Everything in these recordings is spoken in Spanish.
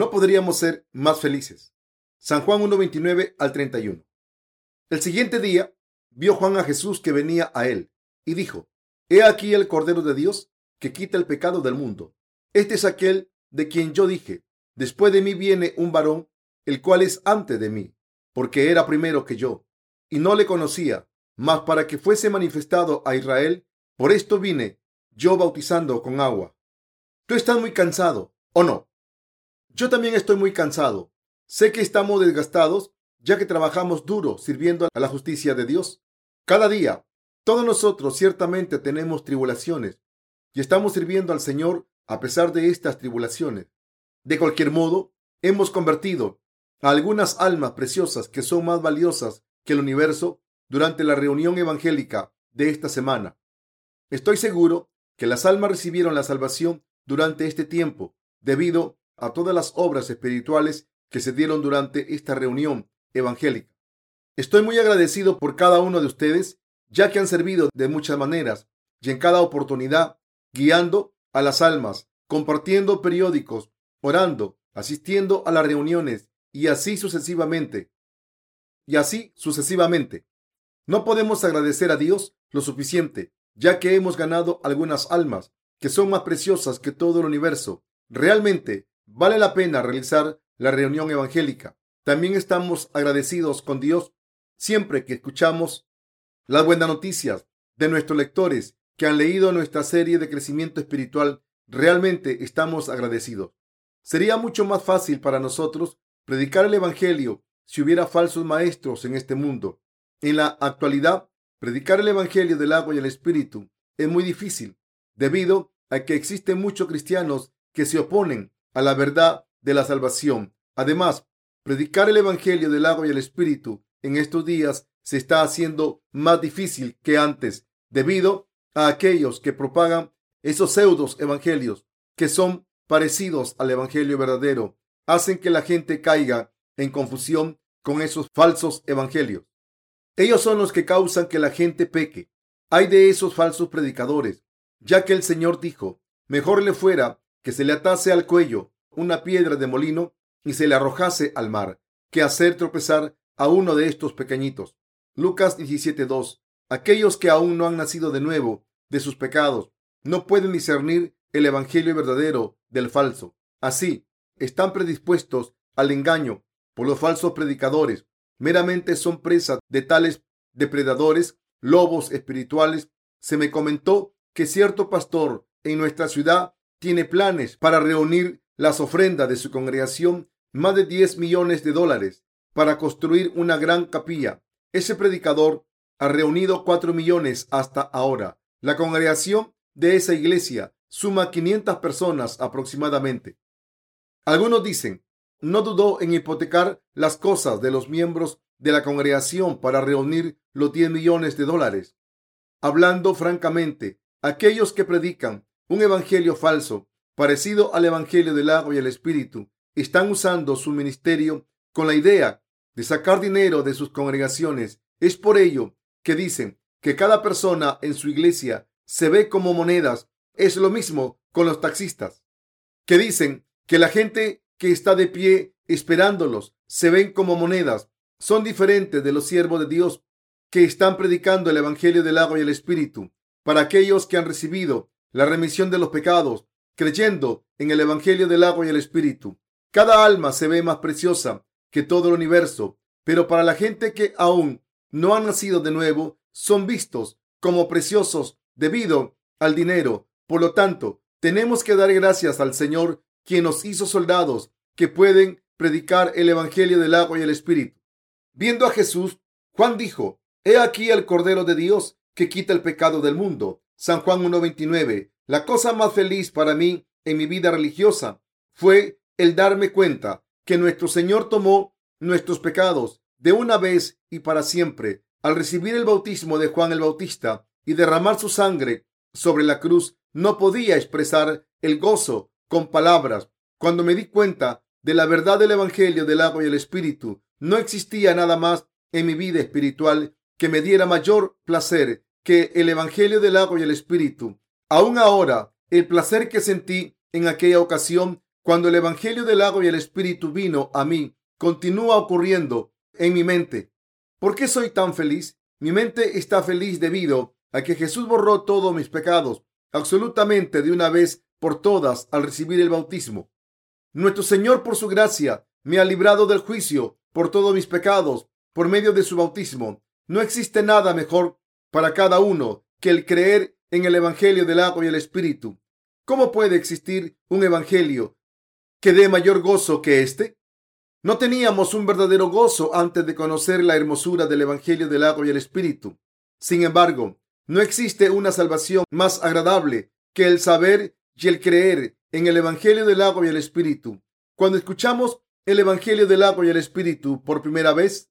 no podríamos ser más felices. San Juan 1.29 al 31. El siguiente día vio Juan a Jesús que venía a él y dijo, He aquí el Cordero de Dios que quita el pecado del mundo. Este es aquel de quien yo dije, después de mí viene un varón, el cual es antes de mí, porque era primero que yo, y no le conocía, mas para que fuese manifestado a Israel, por esto vine yo bautizando con agua. Tú estás muy cansado, ¿o no? Yo también estoy muy cansado. Sé que estamos desgastados ya que trabajamos duro sirviendo a la justicia de Dios. Cada día, todos nosotros ciertamente tenemos tribulaciones y estamos sirviendo al Señor a pesar de estas tribulaciones. De cualquier modo, hemos convertido a algunas almas preciosas que son más valiosas que el universo durante la reunión evangélica de esta semana. Estoy seguro que las almas recibieron la salvación durante este tiempo debido a todas las obras espirituales que se dieron durante esta reunión evangélica. Estoy muy agradecido por cada uno de ustedes, ya que han servido de muchas maneras y en cada oportunidad, guiando a las almas, compartiendo periódicos, orando, asistiendo a las reuniones y así sucesivamente. Y así sucesivamente. No podemos agradecer a Dios lo suficiente, ya que hemos ganado algunas almas que son más preciosas que todo el universo. Realmente vale la pena realizar la reunión evangélica. También estamos agradecidos con Dios siempre que escuchamos las buenas noticias de nuestros lectores que han leído nuestra serie de crecimiento espiritual. Realmente estamos agradecidos. Sería mucho más fácil para nosotros predicar el Evangelio si hubiera falsos maestros en este mundo. En la actualidad, predicar el Evangelio del agua y el Espíritu es muy difícil debido a que existen muchos cristianos que se oponen a la verdad de la salvación. Además, Predicar el Evangelio del agua y el Espíritu en estos días se está haciendo más difícil que antes debido a aquellos que propagan esos pseudos evangelios que son parecidos al Evangelio verdadero. Hacen que la gente caiga en confusión con esos falsos evangelios. Ellos son los que causan que la gente peque. Hay de esos falsos predicadores, ya que el Señor dijo, mejor le fuera que se le atase al cuello una piedra de molino y se le arrojase al mar, que hacer tropezar a uno de estos pequeñitos. Lucas 17:2. Aquellos que aún no han nacido de nuevo de sus pecados no pueden discernir el evangelio verdadero del falso. Así, están predispuestos al engaño por los falsos predicadores. Meramente son presas de tales depredadores, lobos espirituales. Se me comentó que cierto pastor en nuestra ciudad tiene planes para reunir las ofrendas de su congregación más de 10 millones de dólares para construir una gran capilla. Ese predicador ha reunido 4 millones hasta ahora. La congregación de esa iglesia suma 500 personas aproximadamente. Algunos dicen, no dudó en hipotecar las cosas de los miembros de la congregación para reunir los 10 millones de dólares. Hablando francamente, aquellos que predican un evangelio falso parecido al Evangelio del agua y el Espíritu, están usando su ministerio con la idea de sacar dinero de sus congregaciones. Es por ello que dicen que cada persona en su iglesia se ve como monedas. Es lo mismo con los taxistas, que dicen que la gente que está de pie esperándolos se ven como monedas. Son diferentes de los siervos de Dios que están predicando el Evangelio del agua y el Espíritu. Para aquellos que han recibido la remisión de los pecados creyendo en el Evangelio del agua y el Espíritu. Cada alma se ve más preciosa que todo el universo, pero para la gente que aún no ha nacido de nuevo, son vistos como preciosos debido al dinero. Por lo tanto, tenemos que dar gracias al Señor, quien nos hizo soldados que pueden predicar el Evangelio del agua y el Espíritu. Viendo a Jesús, Juan dijo, He aquí el Cordero de Dios que quita el pecado del mundo. San Juan 1.29. La cosa más feliz para mí en mi vida religiosa fue el darme cuenta que nuestro Señor tomó nuestros pecados de una vez y para siempre al recibir el bautismo de Juan el Bautista y derramar su sangre sobre la cruz. No podía expresar el gozo con palabras. Cuando me di cuenta de la verdad del Evangelio del agua y el Espíritu, no existía nada más en mi vida espiritual que me diera mayor placer que el Evangelio del agua y el Espíritu. Aún ahora, el placer que sentí en aquella ocasión cuando el Evangelio del agua y el Espíritu vino a mí, continúa ocurriendo en mi mente. ¿Por qué soy tan feliz? Mi mente está feliz debido a que Jesús borró todos mis pecados absolutamente de una vez por todas al recibir el bautismo. Nuestro Señor, por su gracia, me ha librado del juicio por todos mis pecados por medio de su bautismo. No existe nada mejor para cada uno que el creer en el Evangelio del agua y el Espíritu. ¿Cómo puede existir un Evangelio que dé mayor gozo que este? No teníamos un verdadero gozo antes de conocer la hermosura del Evangelio del agua y el Espíritu. Sin embargo, no existe una salvación más agradable que el saber y el creer en el Evangelio del agua y el Espíritu. Cuando escuchamos el Evangelio del agua y el Espíritu por primera vez,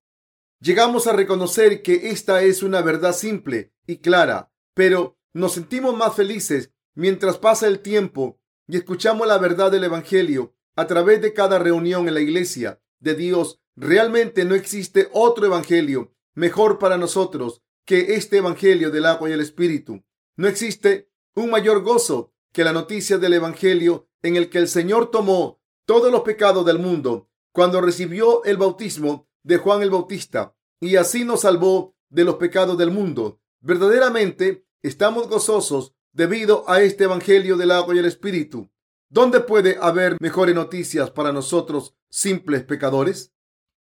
llegamos a reconocer que esta es una verdad simple y clara, pero nos sentimos más felices mientras pasa el tiempo y escuchamos la verdad del Evangelio a través de cada reunión en la iglesia de Dios. Realmente no existe otro Evangelio mejor para nosotros que este Evangelio del agua y el Espíritu. No existe un mayor gozo que la noticia del Evangelio en el que el Señor tomó todos los pecados del mundo cuando recibió el bautismo de Juan el Bautista y así nos salvó de los pecados del mundo. Verdaderamente estamos gozosos debido a este Evangelio del agua y el Espíritu. ¿Dónde puede haber mejores noticias para nosotros simples pecadores?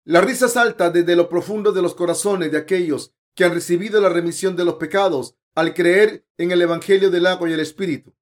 La risa salta desde lo profundo de los corazones de aquellos que han recibido la remisión de los pecados al creer en el Evangelio del agua y el Espíritu.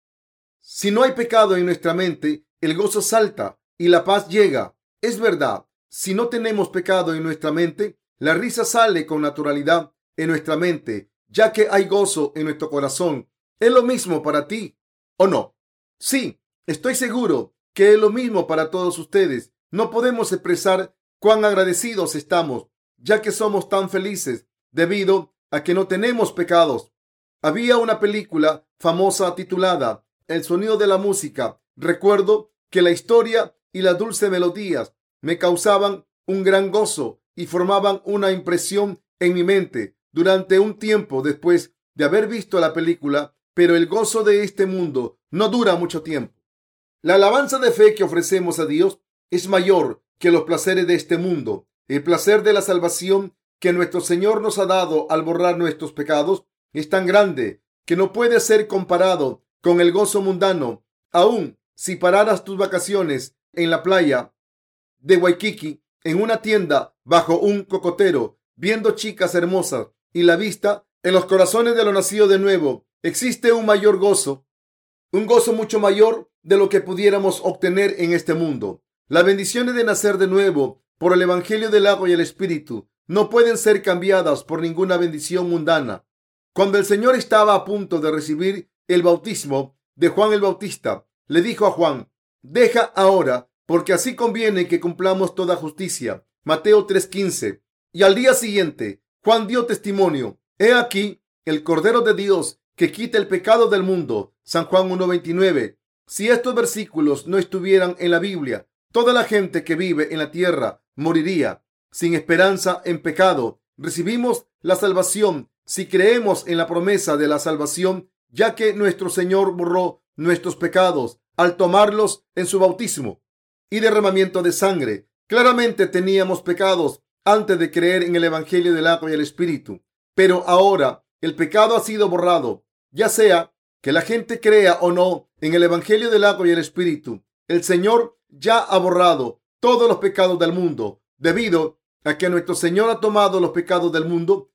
Si no hay pecado en nuestra mente, el gozo salta y la paz llega. Es verdad, si no tenemos pecado en nuestra mente, la risa sale con naturalidad en nuestra mente, ya que hay gozo en nuestro corazón. ¿Es lo mismo para ti o no? Sí, estoy seguro que es lo mismo para todos ustedes. No podemos expresar cuán agradecidos estamos, ya que somos tan felices debido a que no tenemos pecados. Había una película famosa titulada El sonido de la música. Recuerdo que la historia y las dulces melodías me causaban un gran gozo y formaban una impresión en mi mente durante un tiempo después de haber visto la película, pero el gozo de este mundo no dura mucho tiempo. La alabanza de fe que ofrecemos a Dios es mayor que los placeres de este mundo. El placer de la salvación que nuestro Señor nos ha dado al borrar nuestros pecados es tan grande que no puede ser comparado con el gozo mundano. Aún si pararas tus vacaciones en la playa de Waikiki, en una tienda, bajo un cocotero, viendo chicas hermosas y la vista en los corazones de los nacidos de nuevo, existe un mayor gozo, un gozo mucho mayor de lo que pudiéramos obtener en este mundo. Las bendiciones de nacer de nuevo por el Evangelio del agua y el Espíritu no pueden ser cambiadas por ninguna bendición mundana. Cuando el Señor estaba a punto de recibir el bautismo de Juan el Bautista, le dijo a Juan, deja ahora, porque así conviene que cumplamos toda justicia. Mateo 3:15. Y al día siguiente, Juan dio testimonio. He aquí el Cordero de Dios que quita el pecado del mundo. San Juan 1:29. Si estos versículos no estuvieran en la Biblia, toda la gente que vive en la tierra moriría sin esperanza en pecado. Recibimos la salvación si creemos en la promesa de la salvación, ya que nuestro Señor borró nuestros pecados al tomarlos en su bautismo y derramamiento de sangre. Claramente teníamos pecados antes de creer en el Evangelio del agua y el Espíritu, pero ahora el pecado ha sido borrado, ya sea que la gente crea o no en el Evangelio del agua y el Espíritu. El Señor ya ha borrado todos los pecados del mundo debido a que nuestro Señor ha tomado los pecados del mundo,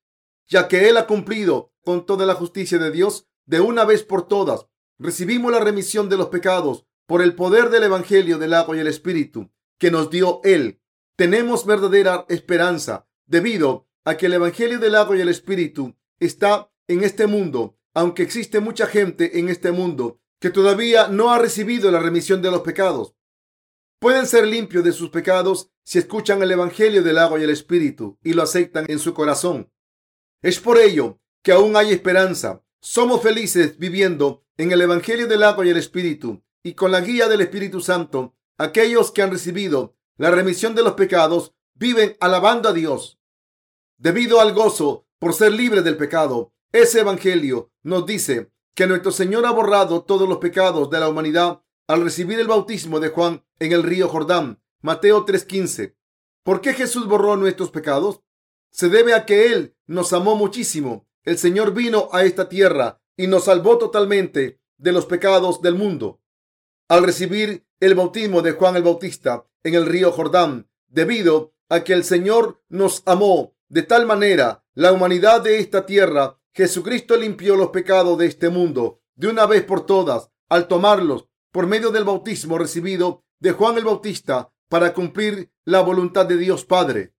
ya que Él ha cumplido con toda la justicia de Dios de una vez por todas. Recibimos la remisión de los pecados por el poder del Evangelio del agua y el Espíritu que nos dio Él. Tenemos verdadera esperanza debido a que el Evangelio del agua y el Espíritu está en este mundo, aunque existe mucha gente en este mundo que todavía no ha recibido la remisión de los pecados pueden ser limpios de sus pecados si escuchan el Evangelio del agua y el Espíritu y lo aceptan en su corazón. Es por ello que aún hay esperanza. Somos felices viviendo en el Evangelio del agua y el Espíritu y con la guía del Espíritu Santo. Aquellos que han recibido la remisión de los pecados viven alabando a Dios. Debido al gozo por ser libres del pecado, ese Evangelio nos dice que nuestro Señor ha borrado todos los pecados de la humanidad al recibir el bautismo de Juan en el río Jordán. Mateo 3:15. ¿Por qué Jesús borró nuestros pecados? Se debe a que Él nos amó muchísimo. El Señor vino a esta tierra y nos salvó totalmente de los pecados del mundo. Al recibir el bautismo de Juan el Bautista en el río Jordán, debido a que el Señor nos amó de tal manera la humanidad de esta tierra, Jesucristo limpió los pecados de este mundo de una vez por todas al tomarlos por medio del bautismo recibido de Juan el Bautista para cumplir la voluntad de Dios Padre.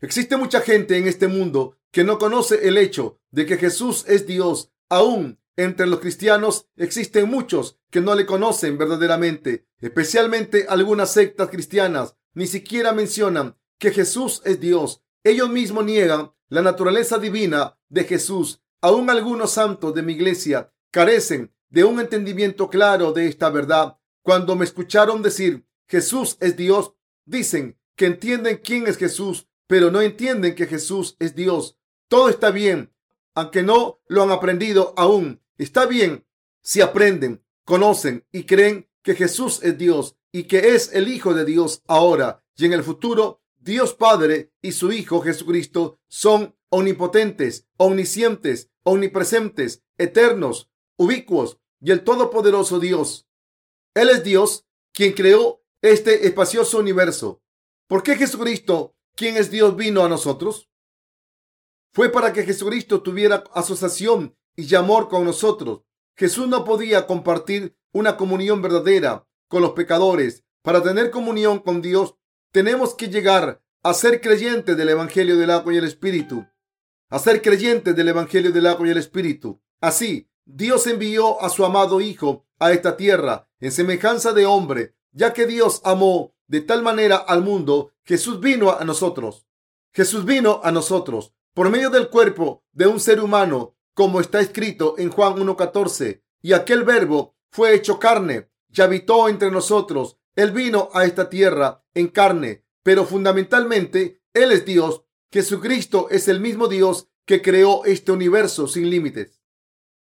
Existe mucha gente en este mundo que no conoce el hecho de que Jesús es Dios. Aún entre los cristianos existen muchos que no le conocen verdaderamente, especialmente algunas sectas cristianas. Ni siquiera mencionan que Jesús es Dios ellos mismos niegan la naturaleza divina de Jesús. Aún algunos santos de mi iglesia carecen de un entendimiento claro de esta verdad. Cuando me escucharon decir Jesús es Dios, dicen que entienden quién es Jesús, pero no entienden que Jesús es Dios. Todo está bien, aunque no lo han aprendido aún. Está bien si aprenden, conocen y creen que Jesús es Dios y que es el Hijo de Dios ahora y en el futuro Dios Padre y su Hijo Jesucristo son omnipotentes, omniscientes, omnipresentes, eternos, ubicuos y el todopoderoso Dios. Él es Dios quien creó este espacioso universo. ¿Por qué Jesucristo, quien es Dios, vino a nosotros? Fue para que Jesucristo tuviera asociación y amor con nosotros. Jesús no podía compartir una comunión verdadera con los pecadores. Para tener comunión con Dios tenemos que llegar a ser creyentes del Evangelio del agua y el Espíritu. A ser creyentes del Evangelio del agua y el Espíritu. Así, Dios envió a su amado Hijo a esta tierra en semejanza de hombre, ya que Dios amó de tal manera al mundo, Jesús vino a nosotros. Jesús vino a nosotros por medio del cuerpo de un ser humano, como está escrito en Juan 1.14, y aquel verbo fue hecho carne y habitó entre nosotros él vino a esta tierra en carne, pero fundamentalmente Él es Dios. Jesucristo es el mismo Dios que creó este universo sin límites.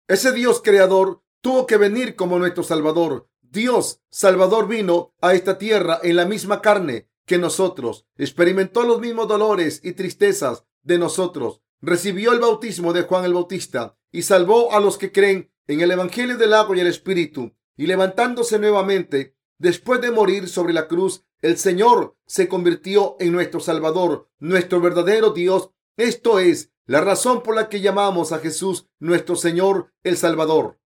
Ese Dios creador tuvo que venir como nuestro Salvador. Dios Salvador vino a esta tierra en la misma carne que nosotros, experimentó los mismos dolores y tristezas de nosotros, recibió el bautismo de Juan el Bautista y salvó a los que creen en el Evangelio del agua y el Espíritu, y levantándose nuevamente, Después de morir sobre la cruz, el Señor se convirtió en nuestro Salvador, nuestro verdadero Dios. Esto es la razón por la que llamamos a Jesús nuestro Señor, el Salvador.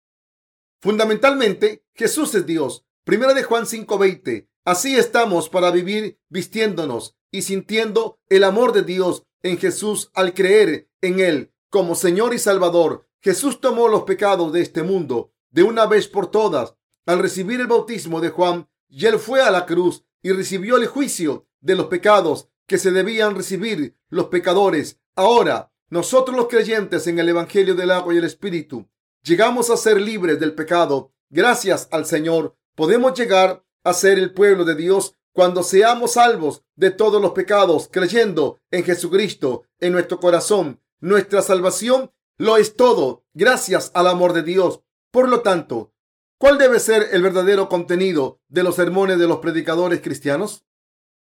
Fundamentalmente, Jesús es Dios. Primera de Juan 5:20. Así estamos para vivir vistiéndonos y sintiendo el amor de Dios en Jesús al creer en Él como Señor y Salvador. Jesús tomó los pecados de este mundo de una vez por todas al recibir el bautismo de Juan, y él fue a la cruz y recibió el juicio de los pecados que se debían recibir los pecadores. Ahora, nosotros los creyentes en el Evangelio del agua y el Espíritu, llegamos a ser libres del pecado. Gracias al Señor, podemos llegar a ser el pueblo de Dios cuando seamos salvos de todos los pecados, creyendo en Jesucristo en nuestro corazón. Nuestra salvación lo es todo, gracias al amor de Dios. Por lo tanto, ¿Cuál debe ser el verdadero contenido de los sermones de los predicadores cristianos?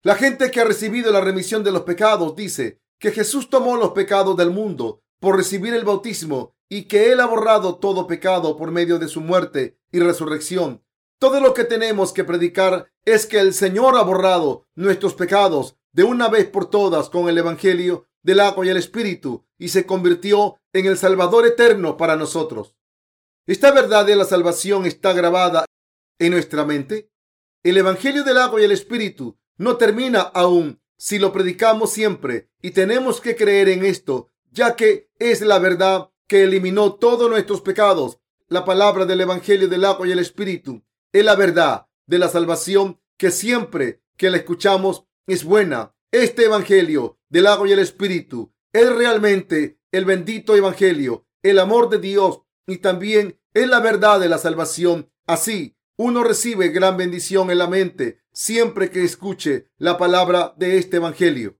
La gente que ha recibido la remisión de los pecados dice que Jesús tomó los pecados del mundo por recibir el bautismo y que Él ha borrado todo pecado por medio de su muerte y resurrección. Todo lo que tenemos que predicar es que el Señor ha borrado nuestros pecados de una vez por todas con el Evangelio del agua y el Espíritu y se convirtió en el Salvador eterno para nosotros. Esta verdad de la salvación está grabada en nuestra mente. El Evangelio del agua y el Espíritu no termina aún si lo predicamos siempre y tenemos que creer en esto, ya que es la verdad que eliminó todos nuestros pecados. La palabra del Evangelio del agua y el Espíritu es la verdad de la salvación que siempre que la escuchamos es buena. Este Evangelio del agua y el Espíritu es realmente el bendito Evangelio, el amor de Dios y también es la verdad de la salvación. Así, uno recibe gran bendición en la mente siempre que escuche la palabra de este Evangelio.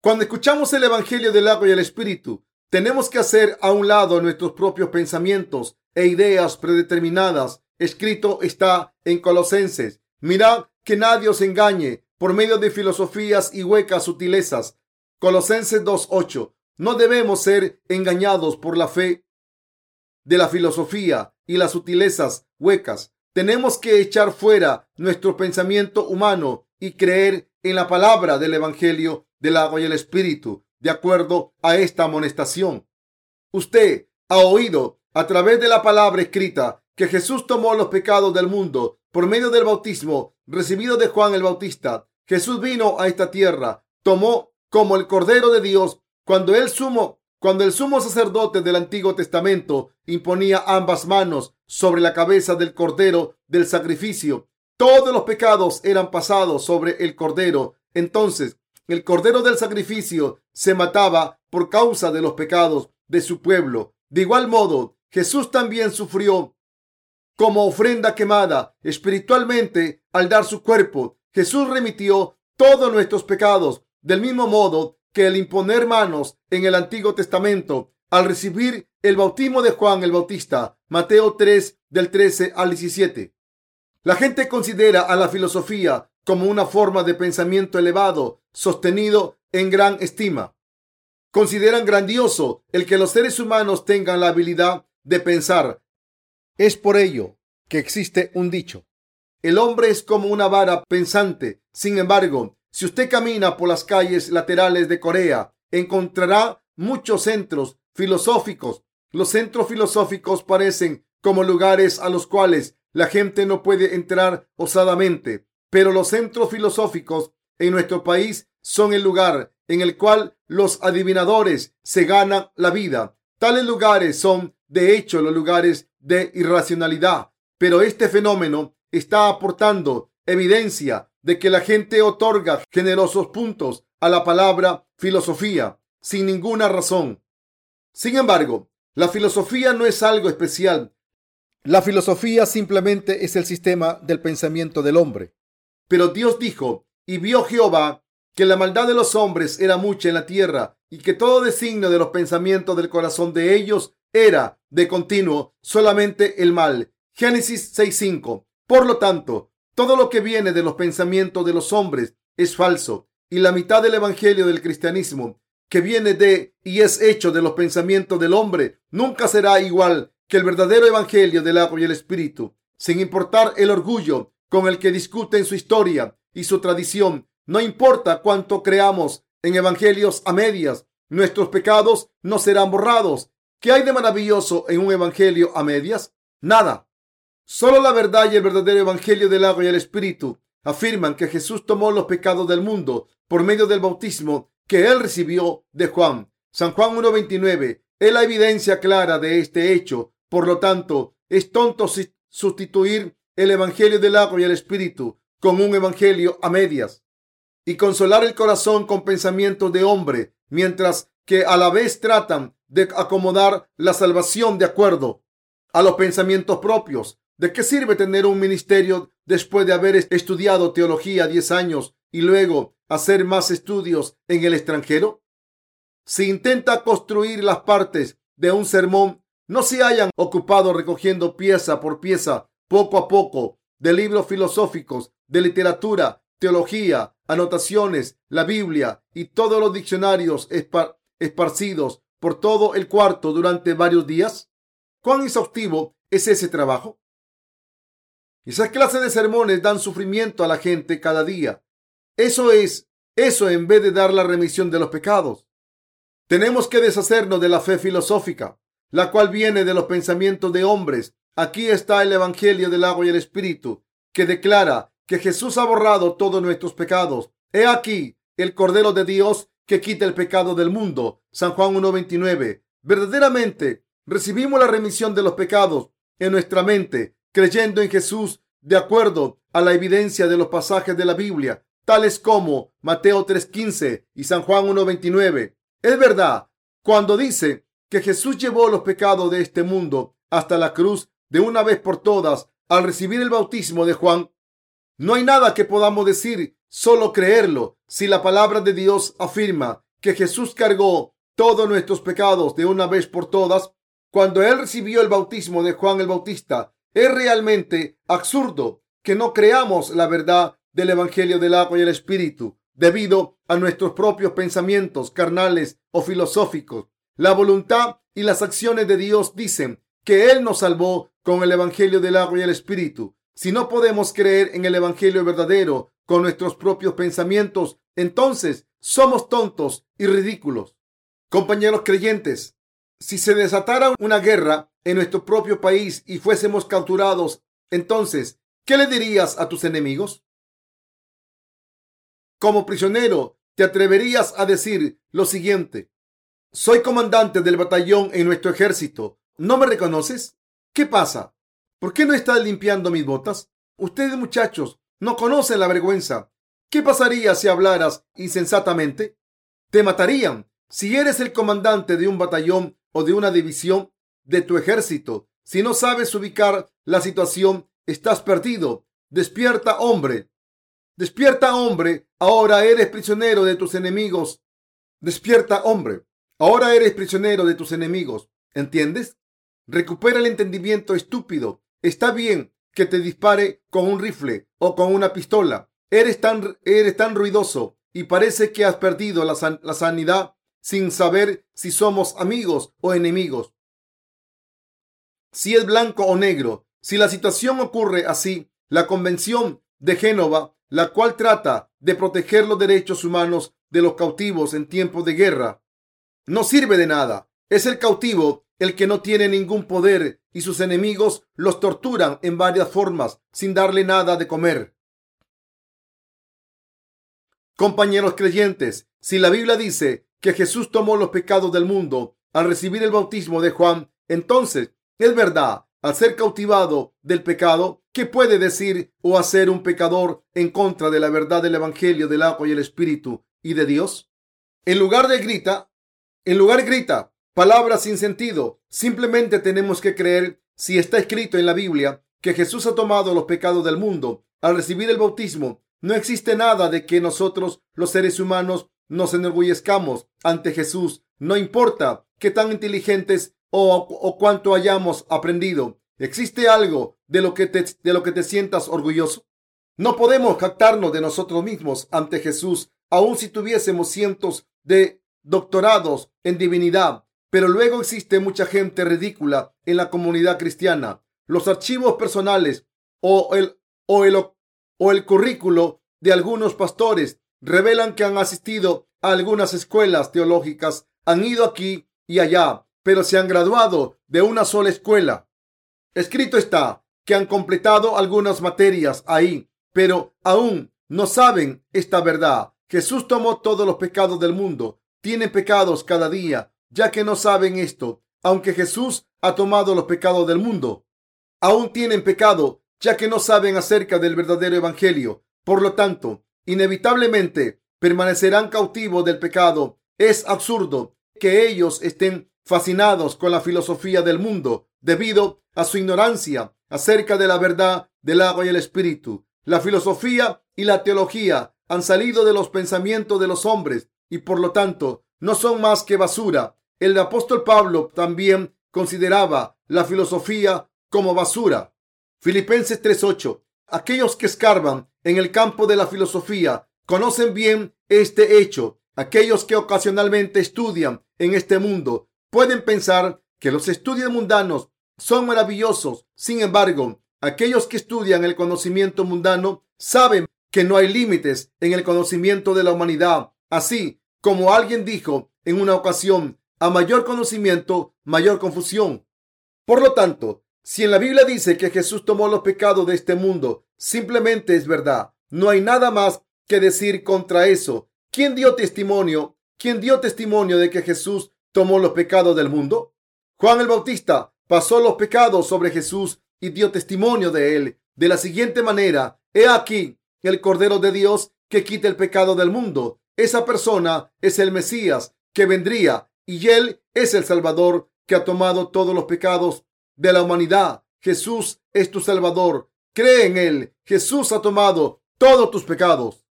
Cuando escuchamos el Evangelio del agua y el Espíritu, tenemos que hacer a un lado nuestros propios pensamientos e ideas predeterminadas. Escrito está en Colosenses. Mirad que nadie os engañe por medio de filosofías y huecas sutilezas. Colosenses 2.8. No debemos ser engañados por la fe de la filosofía y las sutilezas huecas. Tenemos que echar fuera nuestro pensamiento humano y creer en la palabra del Evangelio del agua y el Espíritu, de acuerdo a esta amonestación. Usted ha oído a través de la palabra escrita que Jesús tomó los pecados del mundo por medio del bautismo recibido de Juan el Bautista. Jesús vino a esta tierra, tomó como el Cordero de Dios cuando el sumo cuando el sumo sacerdote del Antiguo Testamento imponía ambas manos sobre la cabeza del Cordero del sacrificio, todos los pecados eran pasados sobre el Cordero. Entonces, el Cordero del sacrificio se mataba por causa de los pecados de su pueblo. De igual modo, Jesús también sufrió como ofrenda quemada espiritualmente al dar su cuerpo. Jesús remitió todos nuestros pecados. Del mismo modo, que el imponer manos en el Antiguo Testamento al recibir el bautismo de Juan el Bautista, Mateo 3 del 13 al 17. La gente considera a la filosofía como una forma de pensamiento elevado, sostenido en gran estima. Consideran grandioso el que los seres humanos tengan la habilidad de pensar. Es por ello que existe un dicho. El hombre es como una vara pensante. Sin embargo, si usted camina por las calles laterales de Corea, encontrará muchos centros filosóficos. Los centros filosóficos parecen como lugares a los cuales la gente no puede entrar osadamente, pero los centros filosóficos en nuestro país son el lugar en el cual los adivinadores se ganan la vida. Tales lugares son, de hecho, los lugares de irracionalidad, pero este fenómeno está aportando evidencia de que la gente otorga generosos puntos a la palabra filosofía sin ninguna razón. Sin embargo, la filosofía no es algo especial. La filosofía simplemente es el sistema del pensamiento del hombre. Pero Dios dijo, y vio Jehová que la maldad de los hombres era mucha en la tierra y que todo designio de los pensamientos del corazón de ellos era de continuo solamente el mal. Génesis 6.5. Por lo tanto, todo lo que viene de los pensamientos de los hombres es falso y la mitad del evangelio del cristianismo que viene de y es hecho de los pensamientos del hombre nunca será igual que el verdadero evangelio del agua y el espíritu, sin importar el orgullo con el que discuten su historia y su tradición. No importa cuánto creamos en evangelios a medias, nuestros pecados no serán borrados. ¿Qué hay de maravilloso en un evangelio a medias? Nada. Solo la verdad y el verdadero evangelio del agua y el espíritu afirman que Jesús tomó los pecados del mundo por medio del bautismo que él recibió de Juan. San Juan 1.29 es la evidencia clara de este hecho. Por lo tanto, es tonto sustituir el evangelio del agua y el espíritu con un evangelio a medias y consolar el corazón con pensamientos de hombre, mientras que a la vez tratan de acomodar la salvación de acuerdo a los pensamientos propios. ¿De qué sirve tener un ministerio después de haber estudiado teología 10 años y luego hacer más estudios en el extranjero? Si intenta construir las partes de un sermón, no se hayan ocupado recogiendo pieza por pieza, poco a poco, de libros filosóficos, de literatura, teología, anotaciones, la Biblia y todos los diccionarios esparcidos por todo el cuarto durante varios días? ¿Cuán exhaustivo es ese trabajo? Esa clase de sermones dan sufrimiento a la gente cada día. Eso es, eso en vez de dar la remisión de los pecados. Tenemos que deshacernos de la fe filosófica, la cual viene de los pensamientos de hombres. Aquí está el Evangelio del agua y el Espíritu, que declara que Jesús ha borrado todos nuestros pecados. He aquí el Cordero de Dios que quita el pecado del mundo. San Juan 1.29. Verdaderamente recibimos la remisión de los pecados en nuestra mente creyendo en Jesús de acuerdo a la evidencia de los pasajes de la Biblia, tales como Mateo 3.15 y San Juan 1.29. Es verdad cuando dice que Jesús llevó los pecados de este mundo hasta la cruz de una vez por todas al recibir el bautismo de Juan. No hay nada que podamos decir, solo creerlo. Si la palabra de Dios afirma que Jesús cargó todos nuestros pecados de una vez por todas, cuando él recibió el bautismo de Juan el Bautista, Es realmente absurdo que no creamos la verdad del Evangelio del agua y el Espíritu debido a nuestros propios pensamientos carnales o filosóficos. La voluntad y las acciones de Dios dicen que Él nos salvó con el Evangelio del agua y el Espíritu. Si no podemos creer en el Evangelio verdadero con nuestros propios pensamientos, entonces somos tontos y ridículos. Compañeros creyentes, si se desatara una guerra en nuestro propio país y fuésemos capturados, entonces, ¿qué le dirías a tus enemigos? Como prisionero, te atreverías a decir lo siguiente. Soy comandante del batallón en nuestro ejército. ¿No me reconoces? ¿Qué pasa? ¿Por qué no estás limpiando mis botas? Ustedes muchachos no conocen la vergüenza. ¿Qué pasaría si hablaras insensatamente? Te matarían. Si eres el comandante de un batallón o de una división de tu ejército, si no sabes ubicar la situación, estás perdido. Despierta, hombre. Despierta, hombre. Ahora eres prisionero de tus enemigos. Despierta, hombre. Ahora eres prisionero de tus enemigos. ¿Entiendes? Recupera el entendimiento estúpido. Está bien que te dispare con un rifle o con una pistola. Eres tan, eres tan ruidoso y parece que has perdido la, la sanidad sin saber si somos amigos o enemigos. Si es blanco o negro. Si la situación ocurre así, la Convención de Génova, la cual trata de proteger los derechos humanos de los cautivos en tiempos de guerra, no sirve de nada. Es el cautivo el que no tiene ningún poder y sus enemigos los torturan en varias formas sin darle nada de comer. Compañeros creyentes, si la Biblia dice que Jesús tomó los pecados del mundo al recibir el bautismo de Juan, entonces es verdad, al ser cautivado del pecado, ¿qué puede decir o hacer un pecador en contra de la verdad del Evangelio del agua y el Espíritu y de Dios? En lugar de grita, en lugar grita palabras sin sentido. Simplemente tenemos que creer si está escrito en la Biblia que Jesús ha tomado los pecados del mundo al recibir el bautismo. No existe nada de que nosotros, los seres humanos, nos enorgullezcamos ante Jesús. No importa qué tan inteligentes o, o cuánto hayamos aprendido. ¿Existe algo de lo, que te, sientas orgulloso? No podemos jactarnos de nosotros mismos ante Jesús, aun si tuviésemos cientos de doctorados en divinidad. Pero luego existe mucha gente ridícula en la comunidad cristiana. Los archivos personales o el, o el currículo de algunos pastores revelan que han asistido a algunas escuelas teológicas, han ido aquí y allá, pero se han graduado de una sola escuela. Escrito está que han completado algunas materias ahí, pero aún no saben esta verdad. Jesús tomó todos los pecados del mundo tienen pecados cada día, ya que no saben esto. Aunque Jesús ha tomado los pecados del mundo, aún tienen pecado, ya que no saben acerca del verdadero evangelio. Por lo tanto, inevitablemente permanecerán cautivos del pecado. Es absurdo que ellos estén fascinados con la filosofía del mundo debido a su ignorancia acerca de la verdad del agua y el espíritu. La filosofía y la teología han salido de los pensamientos de los hombres y por lo tanto no son más que basura. El apóstol Pablo también consideraba la filosofía como basura. Filipenses 3:8. Aquellos que escarban en el campo de la filosofía conocen bien este hecho. Aquellos que ocasionalmente estudian en este mundo pueden pensar que los estudios mundanos son maravillosos. Sin embargo, aquellos que estudian el conocimiento mundano saben que no hay límites en el conocimiento de la humanidad. Así, como alguien dijo en una ocasión, a mayor conocimiento, mayor confusión. Por lo tanto, si en la Biblia dice que Jesús tomó los pecados de este mundo, simplemente es verdad. No hay nada más que decir contra eso. ¿Quién dio testimonio? ¿Quién dio testimonio de que Jesús tomó los pecados del mundo? Juan el Bautista pasó los pecados sobre Jesús y dio testimonio de él de la siguiente manera. He aquí el Cordero de Dios que quita el pecado del mundo. Esa persona es el Mesías que vendría y Él es el Salvador que ha tomado todos los pecados de la humanidad. Jesús es tu Salvador. Cree en Él. Jesús ha tomado todos tus pecados.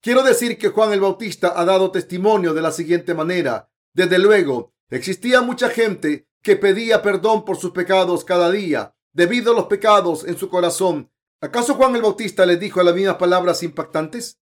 Quiero decir que Juan el Bautista ha dado testimonio de la siguiente manera. Desde luego, existía mucha gente que pedía perdón por sus pecados cada día. debido a los pecados en su corazón. ¿Acaso Juan el Bautista les dijo las mismas palabras impactantes?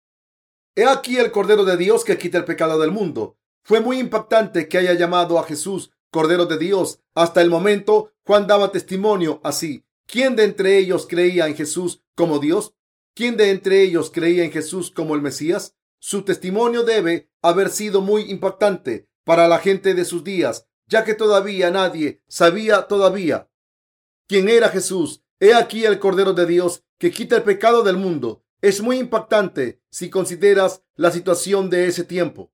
He aquí el Cordero de Dios que quita el pecado del mundo. Fue muy impactante que haya llamado a Jesús Cordero de Dios. Hasta el momento, Juan daba testimonio así. ¿Quién de entre ellos creía en Jesús como Dios? ¿Quién de entre ellos creía en Jesús como el Mesías? Su testimonio debe haber sido muy impactante para la gente de sus días, ya que todavía nadie sabía todavía quién era Jesús. He aquí el Cordero de Dios que quita el pecado del mundo. Es muy impactante si consideras la situación de ese tiempo.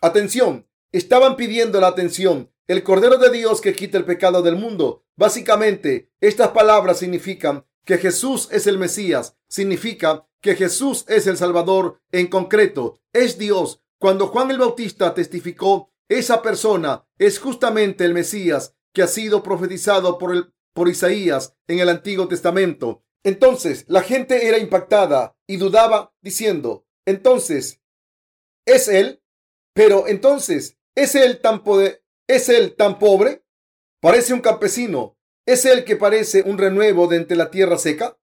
Atención, estaban pidiendo la atención. El Cordero de Dios que quita el pecado del mundo. Básicamente, estas palabras significan que Jesús es el Mesías. Significa que Jesús es el Salvador. En concreto, es Dios. Cuando Juan el Bautista testificó, esa persona es justamente el Mesías que ha sido profetizado por, por Isaías en el Antiguo Testamento. Entonces la gente era impactada y dudaba diciendo, entonces, ¿es él? Pero entonces, ¿es él tan, ¿es él tan pobre? Parece un campesino. ¿Es él que parece un renuevo de entre la tierra seca?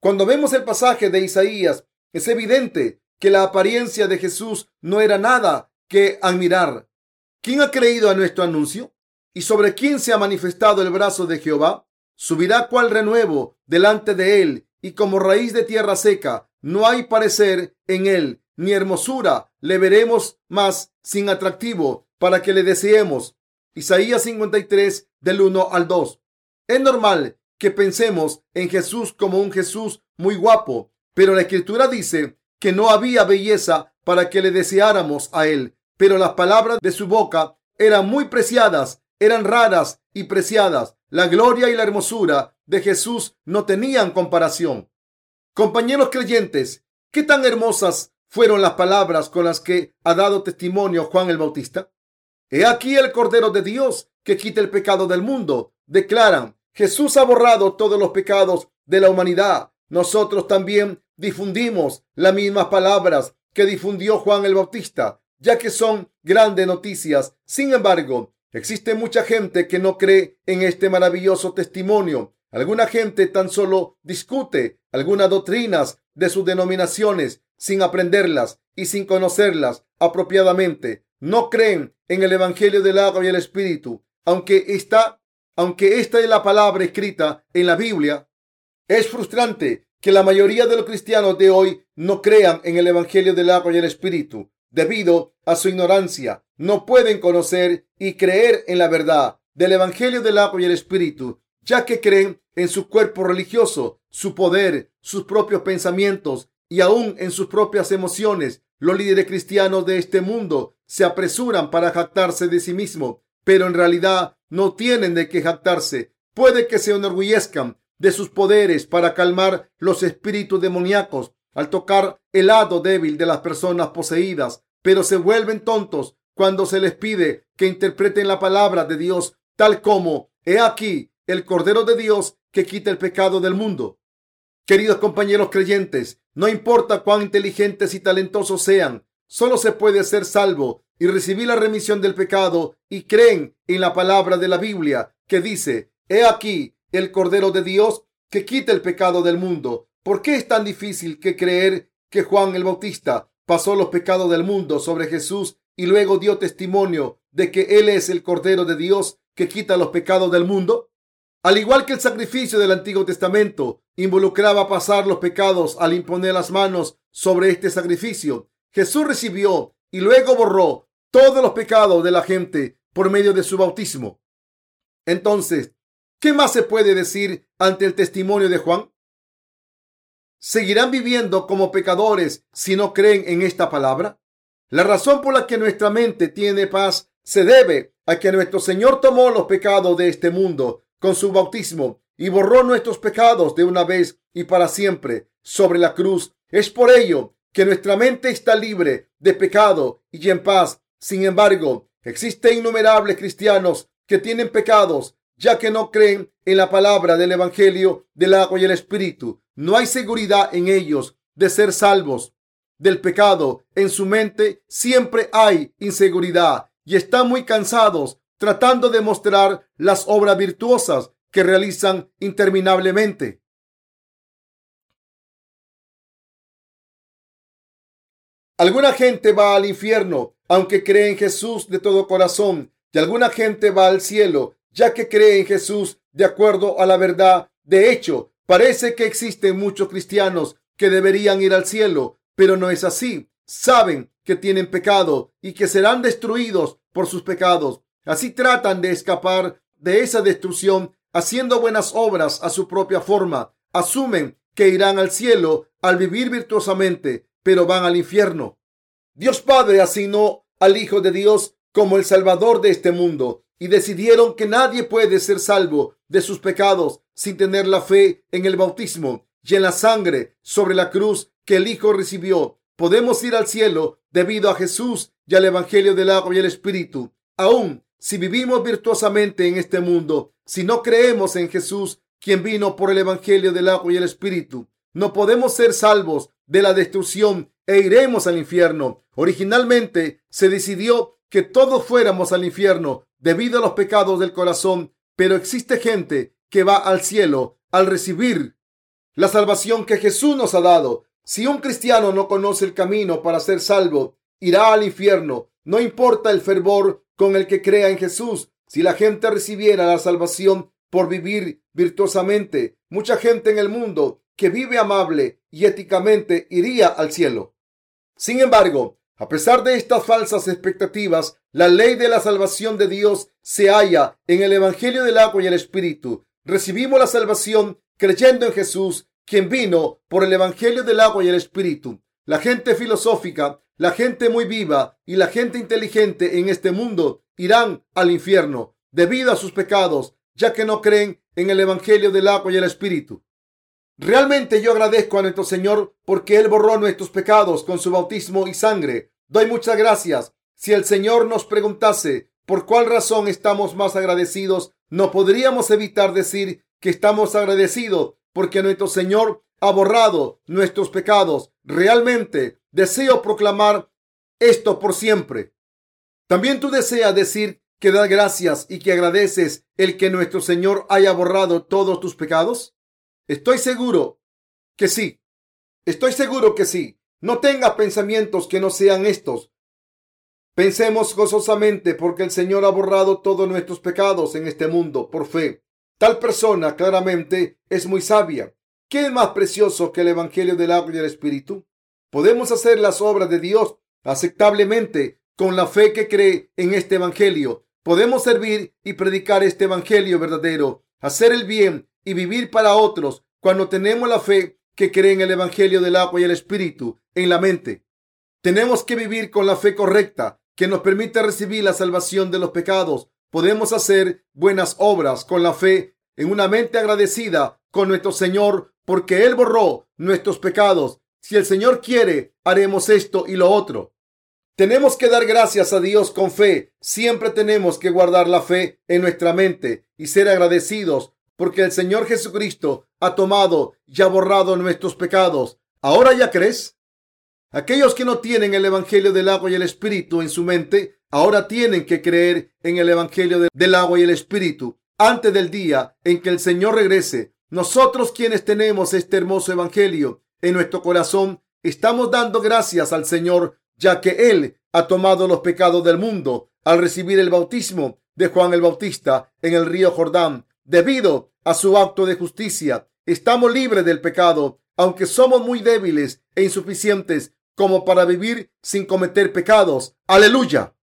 Cuando vemos el pasaje de Isaías, es evidente que la apariencia de Jesús no era nada que admirar. ¿Quién ha creído a nuestro anuncio? ¿Y sobre quién se ha manifestado el brazo de Jehová? Subirá cual renuevo delante de él, y como raíz de tierra seca, no hay parecer en él, ni hermosura le veremos más sin atractivo para que le deseemos. Isaías 53 del 1 al 2. Es normal que pensemos en Jesús como un Jesús muy guapo, pero la escritura dice que no había belleza para que le deseáramos a él, pero las palabras de su boca eran muy preciadas, eran raras y preciadas. La gloria y la hermosura de Jesús no tenían comparación. Compañeros creyentes, ¿qué tan hermosas fueron las palabras con las que ha dado testimonio Juan el Bautista? He aquí el Cordero de Dios que quita el pecado del mundo. Declaran, Jesús ha borrado todos los pecados de la humanidad. Nosotros también difundimos las mismas palabras que difundió Juan el Bautista, ya que son grandes noticias. Sin embargo, Existe mucha gente que no cree en este maravilloso testimonio. Alguna gente tan solo discute algunas doctrinas de sus denominaciones sin aprenderlas y sin conocerlas apropiadamente. No creen en el Evangelio del agua y el Espíritu, aunque está, aunque esta es la palabra escrita en la Biblia. Es frustrante que la mayoría de los cristianos de hoy no crean en el Evangelio del agua y el Espíritu debido a su ignorancia. No pueden conocer y creer en la verdad del Evangelio del agua y el Espíritu, ya que creen en su cuerpo religioso, su poder, sus propios pensamientos y aún en sus propias emociones. Los líderes cristianos de este mundo se apresuran para jactarse de sí mismos, pero en realidad no tienen de qué jactarse. Puede que se enorgullezcan de sus poderes para calmar los espíritus demoníacos al tocar el lado débil de las personas poseídas, pero se vuelven tontos cuando se les pide que interpreten la palabra de Dios tal como, he aquí, el Cordero de Dios que quita el pecado del mundo. Queridos compañeros creyentes, no importa cuán inteligentes y talentosos sean, solo se puede ser salvo y recibir la remisión del pecado y creen en la palabra de la Biblia que dice, he aquí el Cordero de Dios que quita el pecado del mundo. ¿Por qué es tan difícil que creer que Juan el Bautista pasó los pecados del mundo sobre Jesús y luego dio testimonio de que Él es el Cordero de Dios que quita los pecados del mundo? Al igual que el sacrificio del Antiguo Testamento involucraba pasar los pecados al imponer las manos sobre este sacrificio, Jesús recibió y luego borró todos los pecados de la gente por medio de su bautismo. Entonces, ¿qué más se puede decir ante el testimonio de Juan? ¿Seguirán viviendo como pecadores si no creen en esta palabra? La razón por la que nuestra mente tiene paz se debe a que nuestro Señor tomó los pecados de este mundo con su bautismo y borró nuestros pecados de una vez y para siempre sobre la cruz. Es por ello que nuestra mente está libre de pecado y en paz. Sin embargo, existen innumerables cristianos que tienen pecados ya que no creen en la palabra del Evangelio del agua y el Espíritu. No hay seguridad en ellos de ser salvos del pecado. En su mente siempre hay inseguridad y están muy cansados tratando de mostrar las obras virtuosas que realizan interminablemente. Alguna gente va al infierno, aunque cree en Jesús de todo corazón, y alguna gente va al cielo, ya que cree en Jesús de acuerdo a la verdad. De hecho, parece que existen muchos cristianos que deberían ir al cielo, pero no es así. Saben que tienen pecado y que serán destruidos por sus pecados. Así tratan de escapar de esa destrucción haciendo buenas obras a su propia forma. Asumen que irán al cielo al vivir virtuosamente, pero van al infierno. Dios Padre asignó al Hijo de Dios como el Salvador de este mundo y decidieron que nadie puede ser salvo de sus pecados sin tener la fe en el bautismo y en la sangre sobre la cruz que el Hijo recibió. Podemos ir al cielo debido a Jesús y al Evangelio del agua y el Espíritu. Aún si vivimos virtuosamente en este mundo, si no creemos en Jesús, quien vino por el Evangelio del agua y el Espíritu, no podemos ser salvos de la destrucción e iremos al infierno. Originalmente se decidió que todos fuéramos al infierno debido a los pecados del corazón, pero existe gente que va al cielo al recibir la salvación que Jesús nos ha dado. Si un cristiano no conoce el camino para ser salvo, irá al infierno. No importa el fervor con el que crea en Jesús. Si la gente recibiera la salvación por vivir virtuosamente, mucha gente en el mundo que vive amable y éticamente iría al cielo. Sin embargo, a pesar de estas falsas expectativas, la ley de la salvación de Dios se halla en el Evangelio del agua y el Espíritu. Recibimos la salvación creyendo en Jesús, quien vino por el Evangelio del agua y el Espíritu. La gente filosófica, la gente muy viva y la gente inteligente en este mundo irán al infierno debido a sus pecados, ya que no creen en el Evangelio del agua y el Espíritu. Realmente yo agradezco a nuestro Señor porque Él borró nuestros pecados con su bautismo y sangre. Doy muchas gracias. Si el Señor nos preguntase por cuál razón estamos más agradecidos, no podríamos evitar decir que estamos agradecidos porque nuestro Señor ha borrado nuestros pecados. Realmente deseo proclamar esto por siempre. También tú deseas decir que das gracias y que agradeces el que nuestro Señor haya borrado todos tus pecados. Estoy seguro que sí. Estoy seguro que sí. No tenga pensamientos que no sean estos. Pensemos gozosamente porque el Señor ha borrado todos nuestros pecados en este mundo por fe. Tal persona claramente es muy sabia. ¿Qué es más precioso que el Evangelio del agua y del Espíritu? Podemos hacer las obras de Dios aceptablemente con la fe que cree en este Evangelio. Podemos servir y predicar este Evangelio verdadero, hacer el bien y vivir para otros cuando tenemos la fe que cree en el Evangelio del agua y el Espíritu en la mente. Tenemos que vivir con la fe correcta que nos permite recibir la salvación de los pecados. Podemos hacer buenas obras con la fe en una mente agradecida con nuestro Señor porque Él borró nuestros pecados. Si el Señor quiere, haremos esto y lo otro. Tenemos que dar gracias a Dios con fe. Siempre tenemos que guardar la fe en nuestra mente y ser agradecidos porque el Señor Jesucristo ha tomado y ha borrado nuestros pecados. ¿Ahora ya crees? Aquellos que no tienen el Evangelio del agua y el Espíritu en su mente, ahora tienen que creer en el Evangelio del agua y el Espíritu antes del día en que el Señor regrese. Nosotros quienes tenemos este hermoso Evangelio en nuestro corazón, estamos dando gracias al Señor, ya que Él ha tomado los pecados del mundo al recibir el bautismo de Juan el Bautista en el río Jordán. Debido a su acto de justicia, estamos libres del pecado, aunque somos muy débiles e insuficientes como para vivir sin cometer pecados. Aleluya.